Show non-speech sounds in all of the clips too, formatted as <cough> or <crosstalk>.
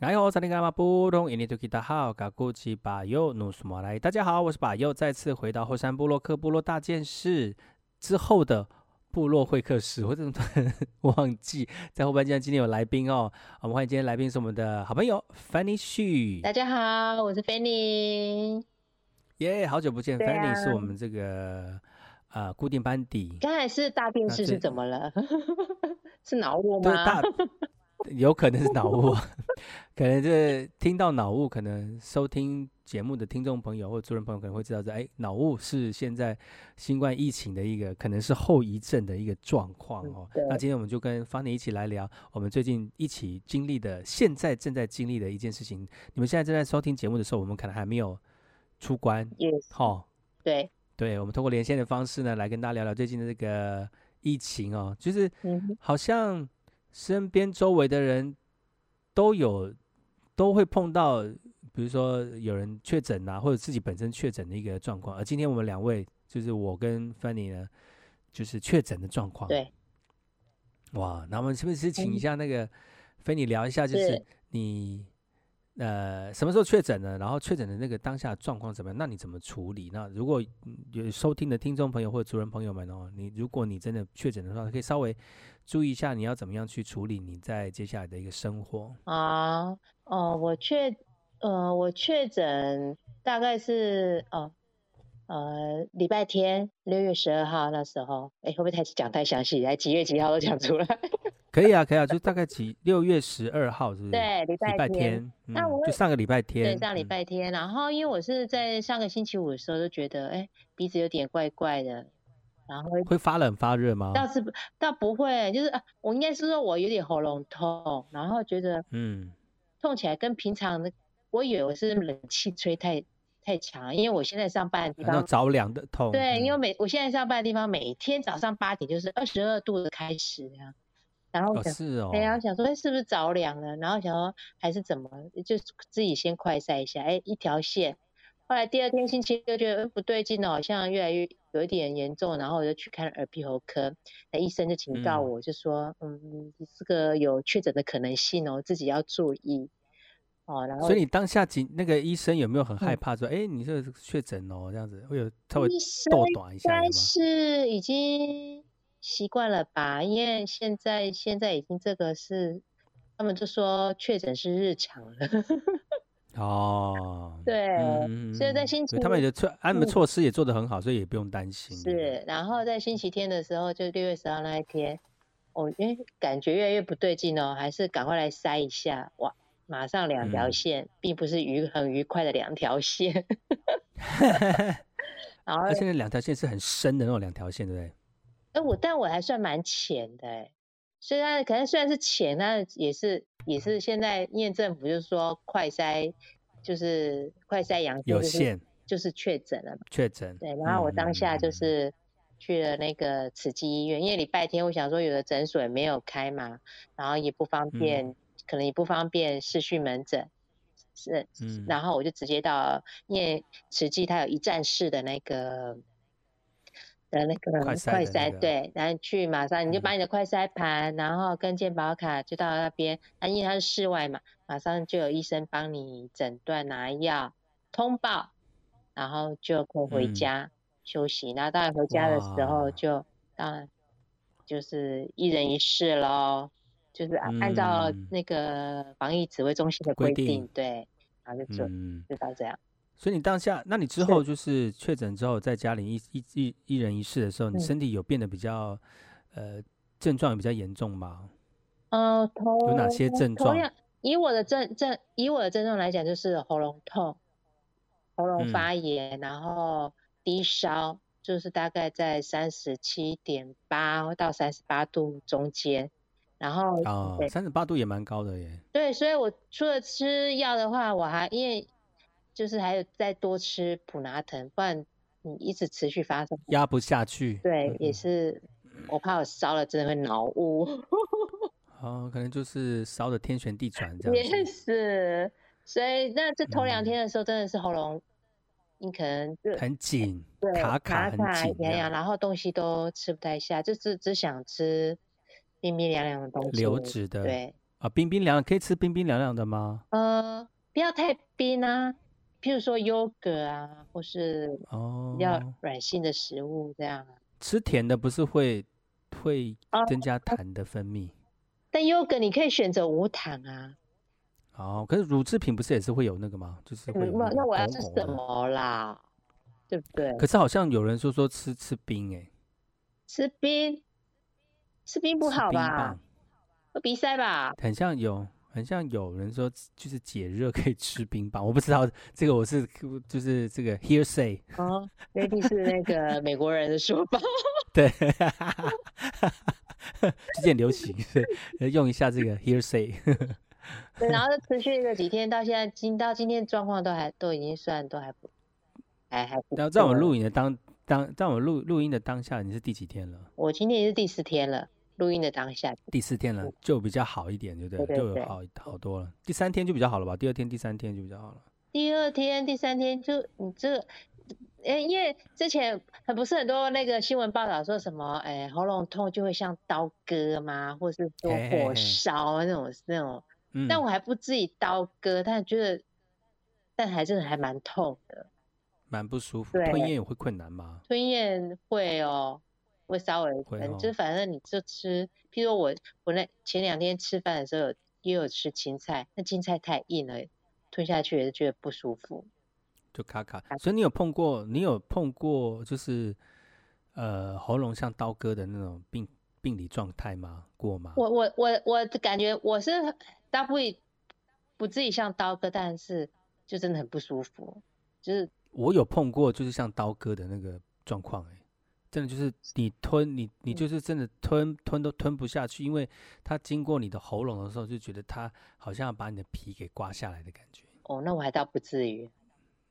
哎呦，萨利嘎马布隆，印尼土著大好，嘎古吉巴尤努苏马来。大家好，我是巴尤，再次回到后山部落克部落大件事之后的部落会客室。我怎么突然忘记在后半段今天有来宾哦？我们欢迎今天来宾是我们的好朋友 Fanny Xu。大家好，我是 Fanny。耶，yeah, 好久不见，啊，Fanny 是我们这个呃固定班底。刚才是大电视是怎么了？<laughs> 是脑雾吗？有可能是脑雾，<laughs> 可能这听到脑雾，可能收听节目的听众朋友或者主人朋友可能会知道，这哎，脑雾是现在新冠疫情的一个可能是后遗症的一个状况哦。嗯、那今天我们就跟 Fanny 一起来聊我们最近一起经历的，现在正在经历的一件事情。你们现在正在收听节目的时候，我们可能还没有出关，好 Yes.、哦，对，对，我们通过连线的方式呢，来跟大家聊聊最近的这个疫情哦，就是好像。身边周围的人都有都会碰到，比如说有人确诊啊，或者自己本身确诊的一个状况。而今天我们两位，就是我跟 Fanny 呢，就是确诊的状况。对。哇，那我们是不是请一下那个 Fanny 聊一下，就是你。呃，什么时候确诊呢？然后确诊的那个当下状况怎么样？那你怎么处理？那如果有收听的听众朋友或者族人朋友们哦，你如果你真的确诊的话，可以稍微注意一下你要怎么样去处理你在接下来的一个生活啊。哦，我确呃我确诊大概是哦呃礼拜天六月十二号那时候，哎会不会太讲太详细？来几月几号都讲出来。可以啊，可以啊，就大概几六月十二号是不是？对，礼拜天。那我、嗯、就上个礼拜天。对，上礼拜天。嗯、然后因为我是在上个星期五的时候就觉得，哎，鼻子有点怪怪的，然后会会发冷发热吗？倒是不，倒不会，就是啊，我应该是说我有点喉咙痛，然后觉得嗯，痛起来跟平常的，我以为我是冷气吹太太强，因为我现在上班的地方着凉的痛。对，因为每我现在上班的地方每天早上八点就是二十二度的开始这样。然后想，是哦，哎呀，想说，哎，是不是着凉了？然后想说，还是怎么，就自己先快晒一下，哎，一条线。后来第二天星期六觉得不对劲了，好像越来越有一点严重，然后我就去看耳鼻喉科，那医生就警告我，就说，嗯，嗯，这个有确诊的可能性哦，自己要注意。哦，然后，所以你当下警那个医生有没有很害怕说，哎、嗯，你这个确诊哦，这样子会有稍微逗短一下吗？应该是已经。习惯了吧，因为现在现在已经这个是，他们就说确诊是日常了。<laughs> 哦，对，嗯、所以在星期他们的措他们的措施也做得很好，嗯、所以也不用担心。是，然后在星期天的时候，就六月十号那一天，哦，因为感觉越来越不对劲哦，还是赶快来筛一下，哇，马上两条线，嗯、并不是愉很愉快的两条线。<laughs> 然后，而且那两条线是很深的那种两条线，对不对？哎，我但我还算蛮浅的哎，虽然可能虽然是浅，但也是也是现在因为政府就是说快筛，就是快筛阳性有限，就是确诊了嘛。确诊。对，然后我当下就是去了那个慈济医院，嗯、因为礼拜天我想说有的诊所也没有开嘛，然后也不方便，嗯、可能也不方便视讯门诊，是，嗯、然后我就直接到，因为慈济它有一站式的那个。的那个快筛，那个、对，然后去马上你就把你的快筛盘，嗯、然后跟健保卡就到那边，那因为它是室外嘛，马上就有医生帮你诊断拿药通报，然后就可以回家休息。然后、当然回家的时候就哇当然就是一人一室喽，就是按照那个防疫指挥中心的规定，定。对，然后就就到这样。所以你当下，那你之后就是确诊之后，在家里一一一一人一室的时候，你身体有变得比较，呃，症状有比较严重吗？呃，头有哪些症状？以我的症症，以我的症状来讲，就是喉咙痛、喉咙发炎，嗯、然后低烧，就是大概在三十七点八到三十八度中间。然后啊，三十八度也蛮高的耶。对，所以我除了吃药的话，我还因为。就是还有再多吃普拿藤，不然你一直持续发生压不下去。对，嗯、也是我怕我烧了真的会脑雾。<laughs> 哦，可能就是烧的天旋地转这样子。也是，所以那这头两天的时候真的是喉咙，嗯、你可能就很紧，对卡卡很紧，然后东西都吃不太下，就是只想吃冰冰凉凉的东西，流质的。对，啊，冰冰凉可以吃冰冰凉凉的吗？呃，不要太冰啊，譬如说优格啊，或是哦比较软性的食物这样。吃甜的不是会会增加痰的分泌？啊、但优格你可以选择无糖啊。哦，可是乳制品不是也是会有那个吗？就是会那我要吃什么啦？对不对？可是好像有人说说吃吃冰哎、欸，吃冰，吃冰不好吧？会鼻塞吧？很像有，很像有人说就是解热可以吃冰棒，我不知道这个我是就是这个 hearsay 哦，那定是那个美国人的说法。<laughs> 对，最近流行，用一下这个 hearsay。<laughs> 对，然后就持续了几天，到现在今到今天状况都还都已经算都还不还还不。然后在我们录影的当当在我们录录音的当下，你是第几天了？我今天也是第四天了，录音的当下第四天了，就比较好一点，对不对？对对对，就好好多了。第三天就比较好了吧？第二天、第三天就比较好了。第二天、第三天就你这个，哎，因为之前很不是很多那个新闻报道说什么，哎，喉咙痛就会像刀割吗？或者是说火烧那种那种。嗯、但我还不至于刀割，但觉得，但还真的还蛮痛的，蛮不舒服。吞咽也会困难吗？吞咽会哦，会稍微，会哦、就反正你就吃，譬如说我我那前两天吃饭的时候也有吃青菜，那青菜太硬了，吞下去也是觉得不舒服，就卡卡。所以你有碰过，你有碰过就是呃喉咙像刀割的那种病病理状态吗？过吗？我我我我感觉我是。大不会不至于像刀割，但是就真的很不舒服。就是我有碰过，就是像刀割的那个状况，哎，真的就是你吞你你就是真的吞吞都吞不下去，因为它经过你的喉咙的时候，就觉得它好像要把你的皮给刮下来的感觉。哦，那我还倒不至于。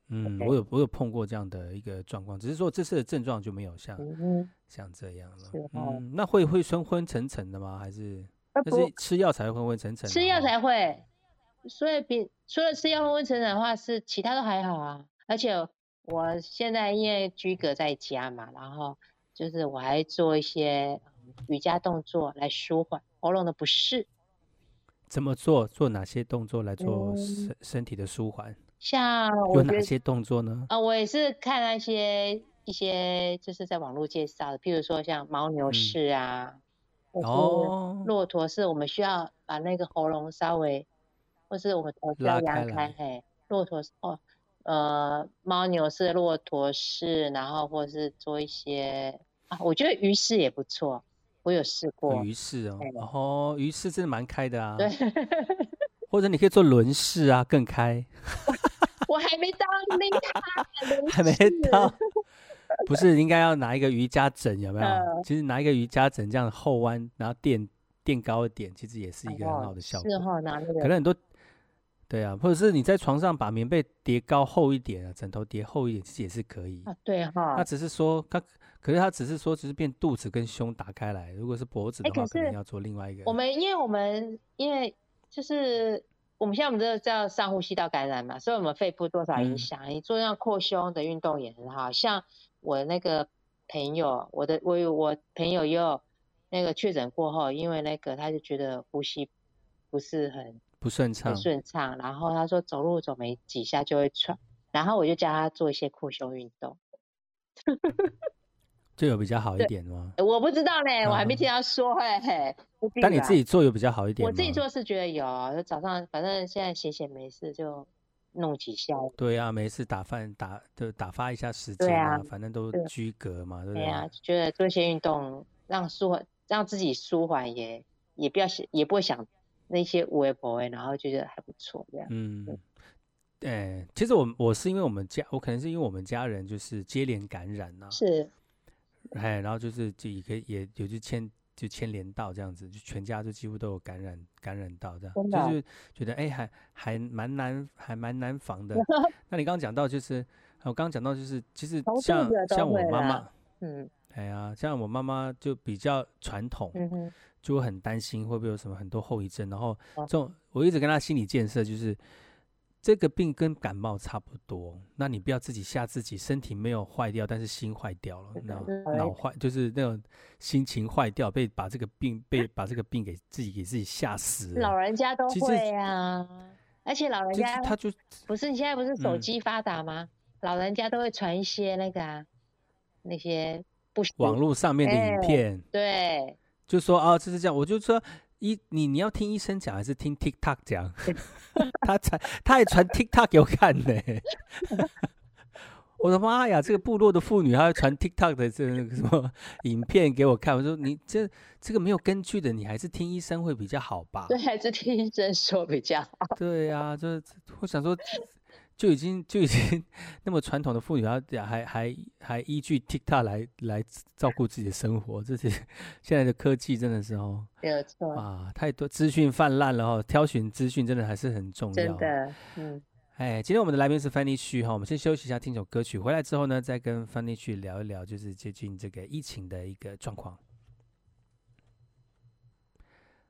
嗯，我有我有碰过这样的一个状况，只是说这次的症状就没有像、嗯、像这样了。哦、嗯，那会会昏昏沉沉的吗？还是？那是吃药才会昏昏沉沉，吃药才会，所以比除了吃药昏昏沉沉的话，是其他都还好啊。而且我现在因为居隔在家嘛，然后就是我还做一些瑜伽动作来舒缓喉咙的不适。怎么做？做哪些动作来做身身体的舒缓？像有哪些动作呢？啊，我也是看那些一些就是在网络介绍的，譬如说像牦牛式啊。嗯哦，骆驼式我们需要把那个喉咙稍微，或是我们头要扬开，嘿，骆驼是哦，呃，牦牛式、骆驼式，然后或是做一些啊，我觉得鱼式也不错，我有试过鱼式哦，然后、哦、鱼式真的蛮开的啊，对，或者你可以做轮式啊，更开，我还没到那个，还没到。不是应该要拿一个瑜伽枕有没有？呃、其实拿一个瑜伽枕这样后弯，然后垫垫高一点，其实也是一个很好的效果。是哈，拿那个可能很多，对啊，或者是你在床上把棉被叠高厚一点啊，枕头叠厚一点，其实也是可以。啊，对哈。他只是说他，可是他只是说只是变肚子跟胸打开来，如果是脖子的话，欸、可，可能要做另外一个。我们因为我们因为就是我们现在我们这个叫上呼吸道感染嘛，所以我们肺部多少影响。嗯、你做那样扩胸的运动也很好，像。我那个朋友，我的我有我朋友又那个确诊过后，因为那个他就觉得呼吸不是很不顺畅，不顺畅，然后他说走路走没几下就会喘，然后我就教他做一些扩胸运动，<laughs> 就有比较好一点吗？我不知道呢，我还没听 <laughs> 他说嘿嘿。但你自己做有比较好一点吗？我自己做是觉得有，就早上反正现在闲闲没事就。弄几下，对啊，没事打饭打就打发一下时间啊，啊反正都居格嘛，对，对不对？对啊，觉得做一些运动让舒缓，让自己舒缓也也不要想，也不会想那些无为不为，然后就觉得还不错这样。嗯，哎、欸，其实我我是因为我们家，我可能是因为我们家人就是接连感染呐、啊，是，哎，然后就是就也可以也有就牵。就牵连到这样子，就全家就几乎都有感染，感染到这样，的就是觉得哎、欸，还还蛮难，还蛮难防的。<laughs> 那你刚刚讲到就是，我刚刚讲到就是，其实像像我妈妈，嗯，哎呀，像我妈妈就比较传统，就会很担心会不会有什么很多后遗症。然后这种我一直跟她心理建设就是，这个病跟感冒差不多，那你不要自己吓自己，身体没有坏掉，但是心坏掉了，脑脑坏就是那种心情坏掉，被把这个病被把这个病给自己给自己吓死了。老人家都会啊，而且老人家他就不是你现在不是手机发达吗？嗯、老人家都会传一些那个啊，那些不网络上面的影片，欸、对，就说啊，这是这样，我就说。医你你要听医生讲还是听 TikTok 讲？<laughs> 他传他也传 TikTok 给我看呢。<laughs> 我的妈呀，这个部落的妇女还要传 TikTok 的这个什么影片给我看？我说你这这个没有根据的，你还是听医生会比较好吧？对，还是听医生说比较好。对呀、啊，就是我想说。就已经 <laughs> 就已经 <laughs> 那么传统的妇女，还还还还依据 TikTok 来来照顾自己的生活，这是现在的科技真的是哦，没有错啊，太多资讯泛滥了哦，挑选资讯真的还是很重要。真的，嗯，哎，今天我们的来宾是 Fanny 徐哈，我们先休息一下，听首歌曲，回来之后呢，再跟 Fanny 徐聊一聊，就是最近这个疫情的一个状况。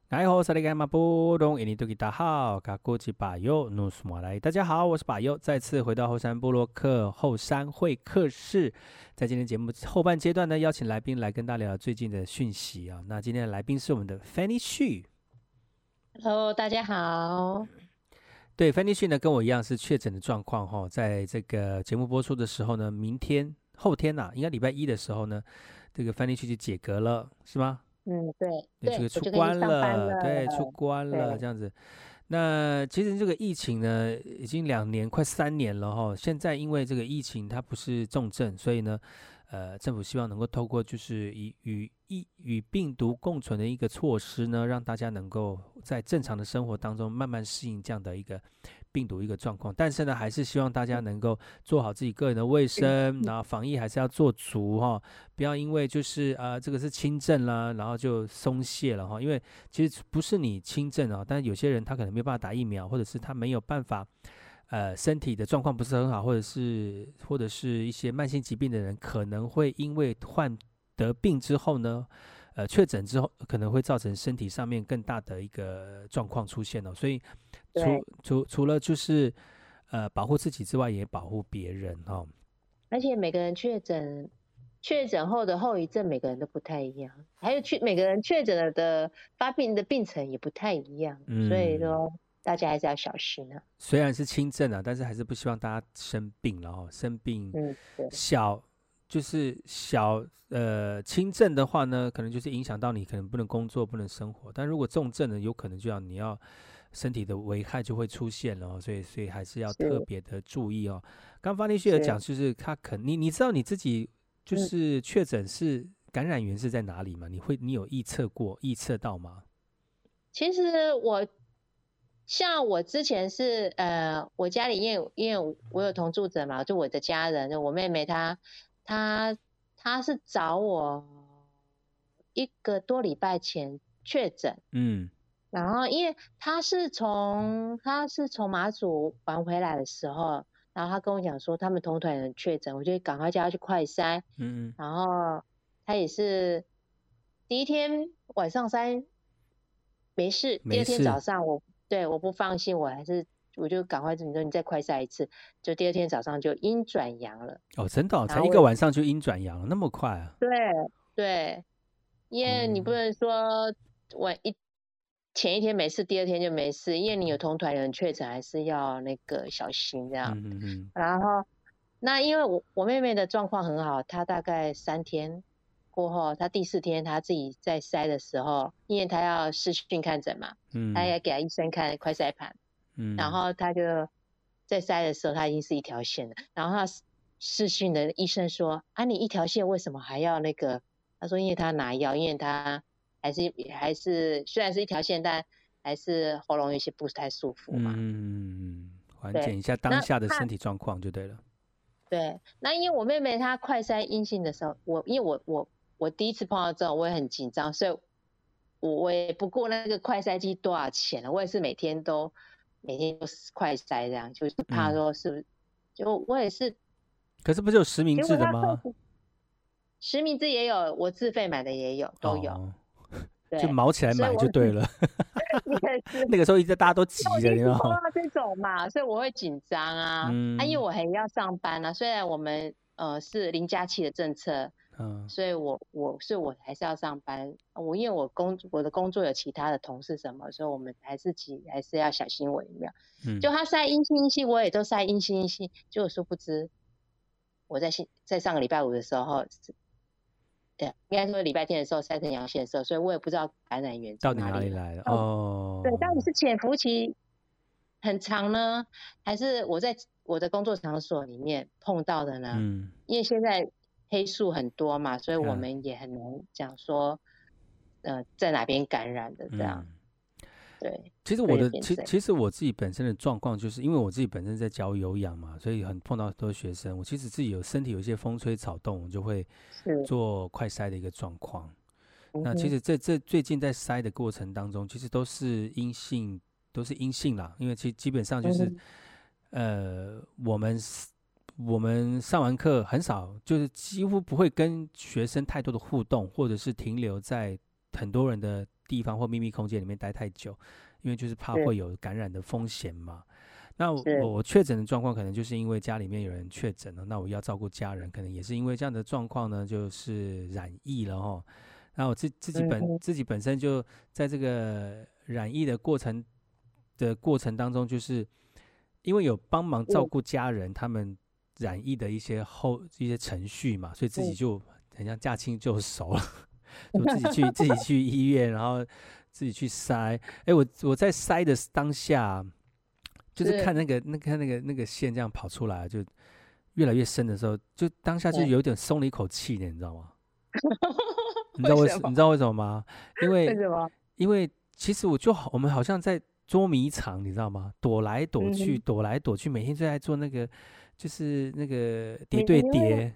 哎吼，萨利甘马布隆，印尼多吉达好，卡古吉巴尤努斯大家好，我是巴尤，再次回到后山部落克后山会客室，在今天节目后半阶段呢，邀请来宾来跟大家聊聊最近的讯息啊。那今天的来宾是我们的 Fanny Xu，Hello，大家好。对，Fanny Xu 呢跟我一样是确诊的状况哈，在这个节目播出的时候呢，明天后天呐、啊，应该礼拜一的时候呢，这个 Fanny Xu 就解隔了，是吗？嗯，对，对，这个出关了，了对，出关了，这样子。那其实这个疫情呢，已经两年，快三年了哈。现在因为这个疫情它不是重症，所以呢，呃，政府希望能够透过就是以与疫与病毒共存的一个措施呢，让大家能够在正常的生活当中慢慢适应这样的一个。病毒一个状况，但是呢，还是希望大家能够做好自己个人的卫生，然后防疫还是要做足哈，不要因为就是呃这个是轻症啦，然后就松懈了哈，因为其实不是你轻症啊，但是有些人他可能没有办法打疫苗，或者是他没有办法，呃身体的状况不是很好，或者是或者是一些慢性疾病的人，可能会因为患得病之后呢。呃，确诊之后可能会造成身体上面更大的一个状况出现哦，所以除除除了就是呃保护自己之外，也保护别人哦。而且每个人确诊确诊后的后遗症，每个人都不太一样，还有确每个人确诊了的发病的病程也不太一样，嗯，所以说大家还是要小心啊。虽然是轻症啊，但是还是不希望大家生病了哦，生病小。就是小呃轻症的话呢，可能就是影响到你，可能不能工作，不能生活。但如果重症呢，有可能就要你要身体的危害就会出现了哦，所以所以还是要特别的注意哦。刚 Fanny 徐有讲，就是他可你你知道你自己就是确诊是感染源是在哪里吗？你会你有预测过预测到吗？其实我像我之前是呃我家里因为因为我有同住者嘛，就我的家人，就我妹妹她。他他是找我一个多礼拜前确诊，嗯，然后因为他是从他是从马祖玩回来的时候，然后他跟我讲说他们同团人确诊，我就赶快叫他去快筛，嗯，然后他也是第一天晚上筛没事，第二天早上我对我不放心，我还是。我就赶快，你说你再快筛一次，就第二天早上就阴转阳了。哦，真的，才一个晚上就阴转阳了，那么快啊？对对，因为你不能说晚一前一天没事，第二天就没事，因为你有同团人确诊，还是要那个小心这样。嗯嗯。然后，那因为我我妹妹的状况很好，她大概三天过后，她第四天她自己在筛的时候，因为她要视讯看诊嘛，嗯，她也给她医生看快筛盘。然后他就在塞的时候，他已经是一条线了。然后他视讯的医生说：“啊，你一条线为什么还要那个？”他说：“因为他拿药，因为他还是还是虽然是一条线，但还是喉咙有些不太舒服嘛。”嗯，缓解一下当下的身体状况就对了。对，那因为我妹妹她快筛阴性的时候，我因为我我我第一次碰到这种，我也很紧张，所以我我也不顾那个快筛机多少钱了，我也是每天都。每天都是快塞这样，就是怕说是不是？嗯、就我也是，可是不是有实名制的吗？实名制也有，我自费买的也有，都有。哦、<laughs> 就毛起来买就对了。<laughs> <laughs> 那个时候一直大家都急着，你知道吗？这种嘛，所以我会紧张啊，嗯、啊，因为我还要上班啊。虽然我们呃是零加七的政策，嗯，所以我我所以我还是要上班。我因为我工我的工作有其他的同事什么，所以我们还是急，还是要小心为妙。嗯，就他晒阴性阴性，我也都晒阴性阴性，就殊不知我在在上个礼拜五的时候。对，应该说礼拜天的时候晒成阳性的时候，所以我也不知道感染源到底哪里来的哦。对，到底是潜伏期很长呢，还是我在我的工作场所里面碰到的呢？嗯，因为现在黑素很多嘛，所以我们也很难讲说，嗯、呃，在哪边感染的这样。嗯对，其实我的其其实我自己本身的状况，就是因为我自己本身在教有氧嘛，所以很碰到很多学生。我其实自己有身体有一些风吹草动，我就会做快筛的一个状况。那其实这这最近在筛的过程当中，其实都是阴性，都是阴性啦。因为其基本上就是，呃，我们我们上完课很少，就是几乎不会跟学生太多的互动，或者是停留在很多人的。地方或秘密空间里面待太久，因为就是怕会有感染的风险嘛。那我我确诊的状况，可能就是因为家里面有人确诊了，那我要照顾家人，可能也是因为这样的状况呢，就是染疫了哈。那我自自己本自己本身就在这个染疫的过程的过程当中，就是因为有帮忙照顾家人他们染疫的一些后一些程序嘛，所以自己就很像驾轻就熟了。<laughs> 就自己去自己去医院，然后自己去筛。哎、欸，我我在筛的当下，就是看那个那个那个那个线这样跑出来，就越来越深的时候，就当下就有点松了一口气呢，你知道吗？<laughs> 你知道为什么？你知道为什么吗？因为？因为其实我就好，我们好像在捉迷藏，你知道吗？躲来躲去，嗯、躲来躲去，每天就在做那个，就是那个叠对叠。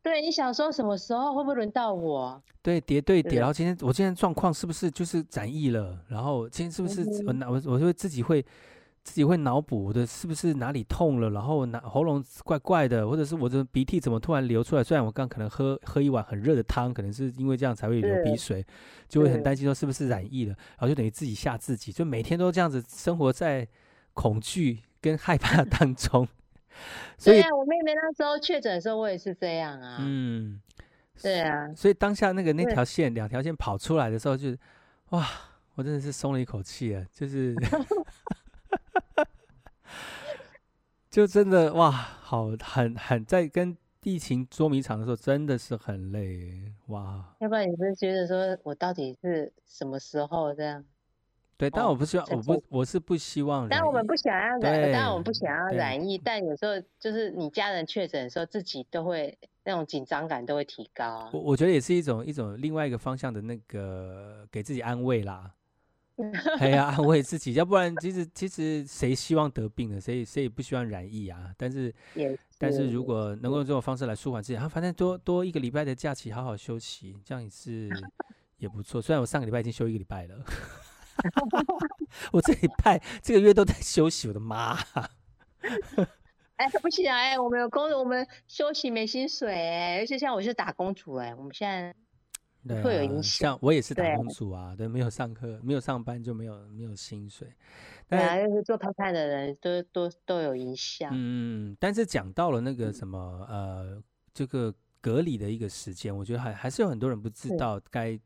对，你想说什么时候会不会轮到我？对，叠对叠，然后今天我今天状况是不是就是染疫了？然后今天是不是我脑我我会自己会自己会脑补我的是不是哪里痛了？然后哪喉咙怪怪的，或者是我的鼻涕怎么突然流出来？虽然我刚可能喝喝一碗很热的汤，可能是因为这样才会流鼻水，就会很担心说是不是染疫了？然后就等于自己吓自己，就每天都这样子生活在恐惧跟害怕当中。所以对啊，我妹妹那时候确诊的时候，我也是这样啊。嗯，对啊。所以当下那个那条线，两条线跑出来的时候就，就哇，我真的是松了一口气啊，就是，<laughs> 就真的哇，好很很在跟疫情捉迷藏的时候，真的是很累哇。要不然你是觉得说我到底是什么时候这样？对，但我不希望，哦、我不，我是不希望。但我们不想要染，当然我们不想要染疫，但有时候就是你家人确诊的时候，自己都会那种紧张感都会提高啊。我我觉得也是一种一种另外一个方向的那个给自己安慰啦。<laughs> 哎呀，安慰自己，要不然其实其实谁希望得病呢？谁谁也不希望染疫啊。但是，是但是如果能够用这种方式来舒缓自己，啊，反正多多一个礼拜的假期，好好休息，这样也是也不错。虽然我上个礼拜已经休一个礼拜了。<laughs> 我这礼拜这个月都在休息，我的妈！<laughs> 哎，不行啊！哎，我们有工，我们休息没薪水哎，而且像我是打工族哎，我们现在会有影响。像我也是打工族啊，对，对，没有上课，没有上班就没有没有薪水。对啊，就是做拍拍的人都都都有影响。嗯，但是讲到了那个什么呃，这个隔离的一个时间，我觉得还还是有很多人不知道该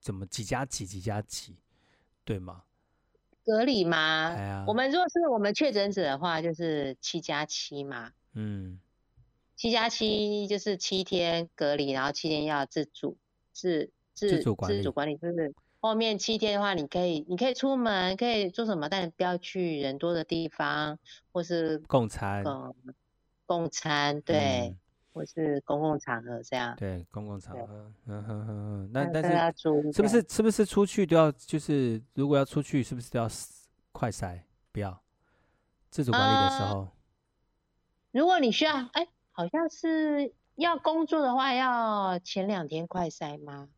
怎么几加几几加几。对吗？隔离吗？哎呀，我们如果是我们确诊者的话，就是七加七嘛。嗯，七加七就是七天隔离，然后七天要自主自自自主管理，自主管理就是后面七天的话，你可以你可以出门，可以做什么，但你不要去人多的地方，或是共餐。嗯，共餐对。嗯或是公共场合这样，对，公共场合，嗯哼哼哼，那但是是不是是不是出去都要就是如果要出去是不是都要快筛？不要自主管理的时候，呃、如果你需要，哎、欸，好像是要工作的话，要前两天快筛吗？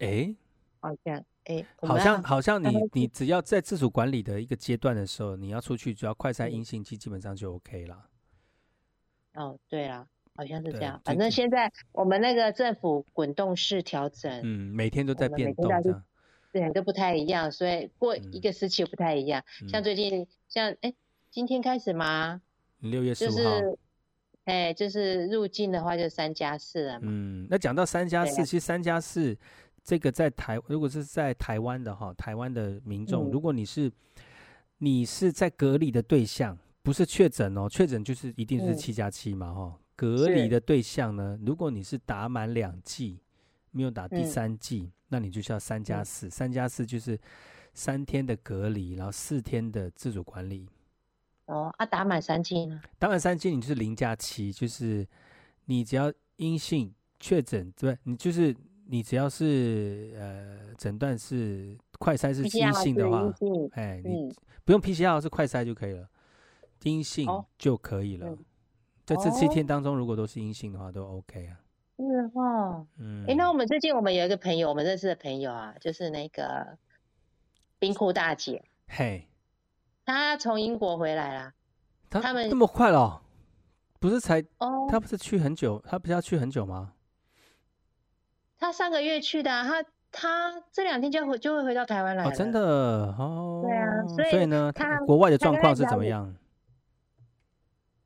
哎、欸，好像，哎、欸，好像好像你你只要在自主管理的一个阶段的时候，你要出去，只要快筛阴性期，基本上就 OK 了。哦，对了。好像是这样，反正现在我们那个政府滚动式调整，嗯，每天都在变动这样。对，都不太一样，所以过一个时期不太一样。嗯、像最近，像哎，今天开始吗？六月十五号。就是，哎，就是入境的话就三加四了嘛。嗯，那讲到三加四，其实三加四这个在台，如果是在台湾的哈，台湾的民众，嗯、如果你是你是在隔离的对象，不是确诊哦，确诊就是一定是七加七嘛哈。嗯、隔离的对象呢，如果你是打满两剂，没有打第三剂。嗯那你就需要三加四，三加四就是三天的隔离，然后四天的自主管理。哦，啊，打满三剂呢？打满三剂，你就是零加七，就是你只要阴性确诊，对，你就是你只要是呃诊断是快筛是阴性的话，哎，你不用 PCR 是快筛就可以了，阴性就可以了。在这七天当中，如果都是阴性的话，都 OK 啊。是哦，嗯，哎，那我们最近我们有一个朋友，我们认识的朋友啊，就是那个冰库大姐，嘿，她从英国回来啦，他们这么快了，不是才哦，他不是去很久，她不是要去很久吗？她上个月去的，她她这两天就会就会回到台湾来了，真的哦，对啊，所以呢，她国外的状况是怎么样？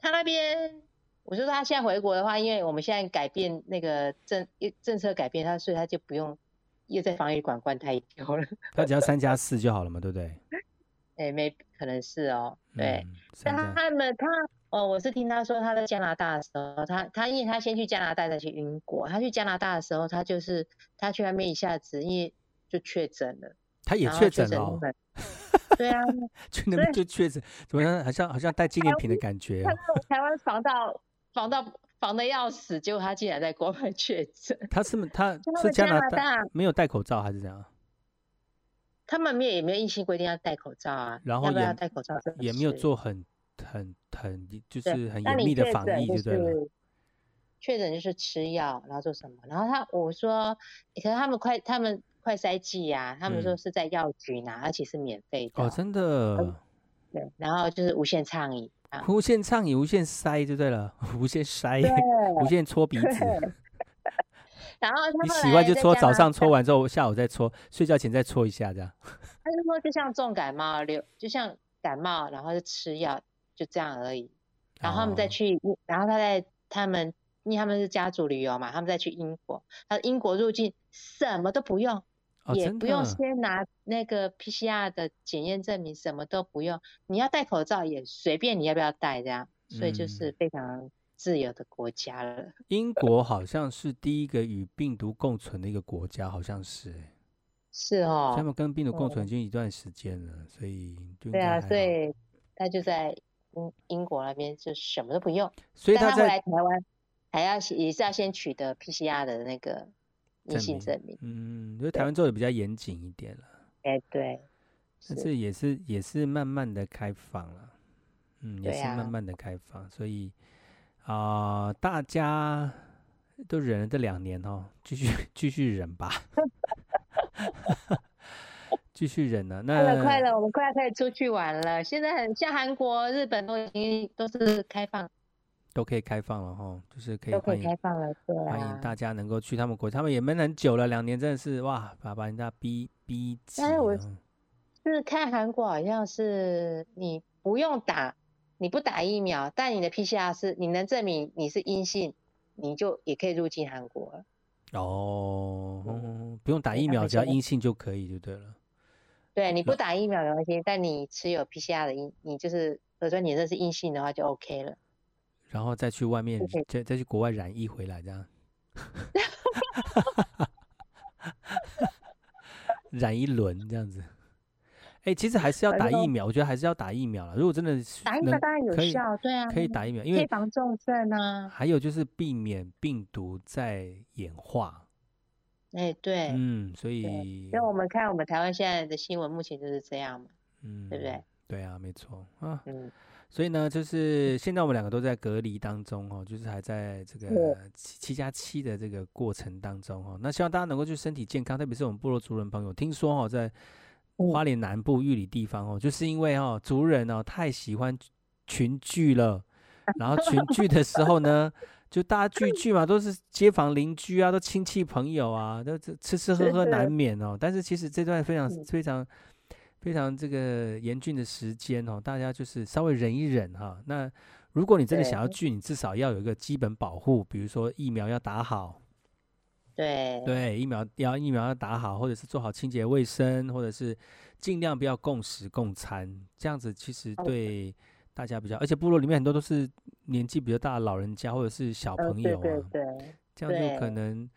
他那边。我说他现在回国的话，因为我们现在改变那个政政策改变，他所以他就不用又在防疫馆关太久了。<laughs> 他只要三加四就好了嘛，对不对？哎，没可能是哦，对。但他们他哦，我是听他说他在加拿大的时候，他他因为他先去加拿大再去英国，他去加拿大的时候，他就是他去那边一下子因为就确诊了。他也确诊了。<laughs> 对啊，去那边就确诊，怎么样？好像好像带纪念品的感觉。台湾防到。防到防的要死，结果他竟然在国外确诊。他是他是加拿大没有戴口罩还是怎样？他们没有也没有硬性规定要戴口罩啊。然后也要戴口罩，也没有做很很很就是很严密的防疫，就对了。确诊就是吃药，然后做什么？然后他我说，可是他们快他们快筛剂啊，他们说是在药局拿，而且是免费的。哦，真的。对，然后就是无限畅饮。无限畅饮，无限塞就对了，<laughs> 无限塞，对无限搓鼻子。<laughs> 然后你喜欢就搓，早上搓完之后，下午再搓，睡觉前再搓一下，这样。<laughs> 他就说，就像重感冒，流就像感冒，然后就吃药，就这样而已。然后他们再去，哦、然后他在他们，因为他们是家族旅游嘛，他们再去英国，他英国入境什么都不用。也不用先拿那个 PCR 的检验证明，什么都不用。你要戴口罩也随便，你要不要戴这样？所以就是非常自由的国家了。嗯、<laughs> 英国好像是第一个与病毒共存的一个国家，好像是。是哦。他们跟病毒共存已经一段时间了，所以就对啊，所以他就在英英国那边就什么都不用。所以他在他来台湾还要也是要先取得 PCR 的那个。阴性证明，嗯，因为台湾做的比较严谨一点了。哎，对，但是也是也是慢慢的开放了，嗯，也是慢慢的开放，所以啊，大家都忍了这两年哦，继续继续忍吧，<laughs> 继续忍了。那快了快了，我们快要可以出去玩了。现在很像韩国、日本都已经都是开放。都可以开放了哈，就是可以欢迎开放了，对啊，欢迎大家能够去他们国，他们也闷很久了，两年真的是哇，把把人家逼逼急。但是我是看韩国好像是你不用打，你不打疫苗，但你的 PCR 是你能证明你是阴性，你就也可以入境韩国了。哦，嗯、不用打疫苗，只要阴性就可以就对了。对，你不打疫苗没关系，但你持有 PCR 的阴，你就是，比如说你这是阴性的话，就 OK 了。然后再去外面，再再去国外染疫回来，这样，染一轮这样子。哎，其实还是要打疫苗，我觉得还是要打疫苗了。如果真的打疫苗当然有效，对啊，可以打疫苗，因为防重症啊。还有就是避免病毒在演化。哎，对，嗯，所以，因为我们看我们台湾现在的新闻，目前就是这样嘛，嗯，对不对？对啊，没错啊，嗯。所以呢，就是现在我们两个都在隔离当中哦，就是还在这个七七加七的这个过程当中哦。那希望大家能够去身体健康，特别是我们部落族人朋友，听说哦，在花莲南部玉里地方哦，就是因为哦族人哦太喜欢群聚了，<laughs> 然后群聚的时候呢，就大家聚聚嘛，都是街坊邻居啊，都亲戚朋友啊，都吃吃喝喝难免哦。但是其实这段非常非常非常这个严峻的时间哦，大家就是稍微忍一忍哈。那如果你真的想要聚，你至少要有一个基本保护，比如说疫苗要打好。对对，疫苗要疫苗要打好，或者是做好清洁卫生，或者是尽量不要共食共餐，这样子其实对。大家比较，而且部落里面很多都是年纪比较大的老人家或者是小朋友啊，对对对，这样就可能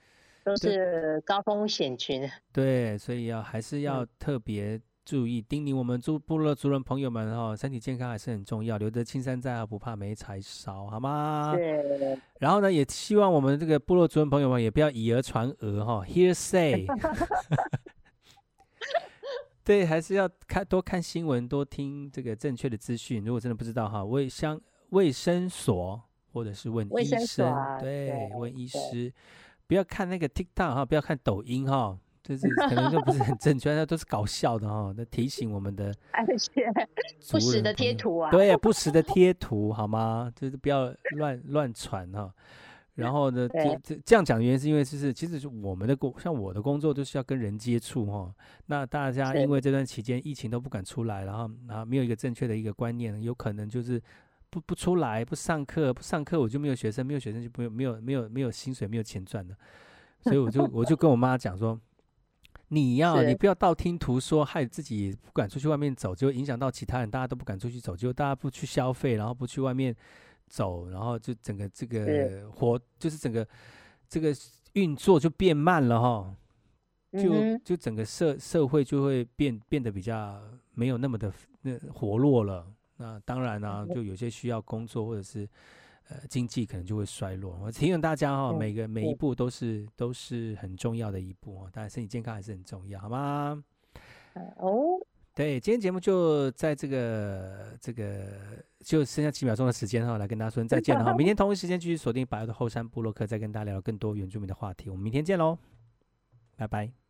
都是高风险群。<laughs> 对，所以要还是要特别注意，叮咛我们部部落族人朋友们哈，身体健康还是很重要，留得青山在啊，不怕没柴烧，好吗？对。然后呢，也希望我们这个部落族人朋友们也不要以讹传讹哈，hearsay。<laughs> 对，还是要看多看新闻，多听这个正确的资讯。如果真的不知道哈，卫生卫生所或者是问医生，对，对，问医师，不要看那个 TikTok 哈，不要看抖音哈，就是可能就不是很正确，<laughs> 那都是搞笑的哈。那提醒我们的，<laughs> 而且不时的贴图啊，对，不时的贴图好吗？就是不要乱乱传哈。然后呢，这这这样讲的原因是因为就是其实是我们的工，像我的工作就是要跟人接触哈。那大家因为这段期间疫情都不敢出来，然后然后没有一个正确的一个观念，有可能就是不不出来不上课，不上课我就没有学生，没有学生就没有没有没有没有薪水，没有钱赚的。所以我就我就跟我妈讲说，你要你不要道听途说，害自己不敢出去外面走，就影响到其他人，大家都不敢出去走，就大家不去消费，然后不去外面。走，然后就整个这个活，就是整个这个运作就变慢了哈，就就整个社社会就会变变得比较没有那么的那活络了。那当然呢、啊，就有些需要工作或者是呃经济可能就会衰落。我提醒大家哈，每个每一步都是都是很重要的一步哦，当然身体健康还是很重要，好吗？哦。对，今天节目就在这个这个就剩下几秒钟的时间哈，来跟大家说再见了哈。明天同一时间继续锁定百乐的后山部落客，再跟大家聊更多原住民的话题。我们明天见喽，拜拜。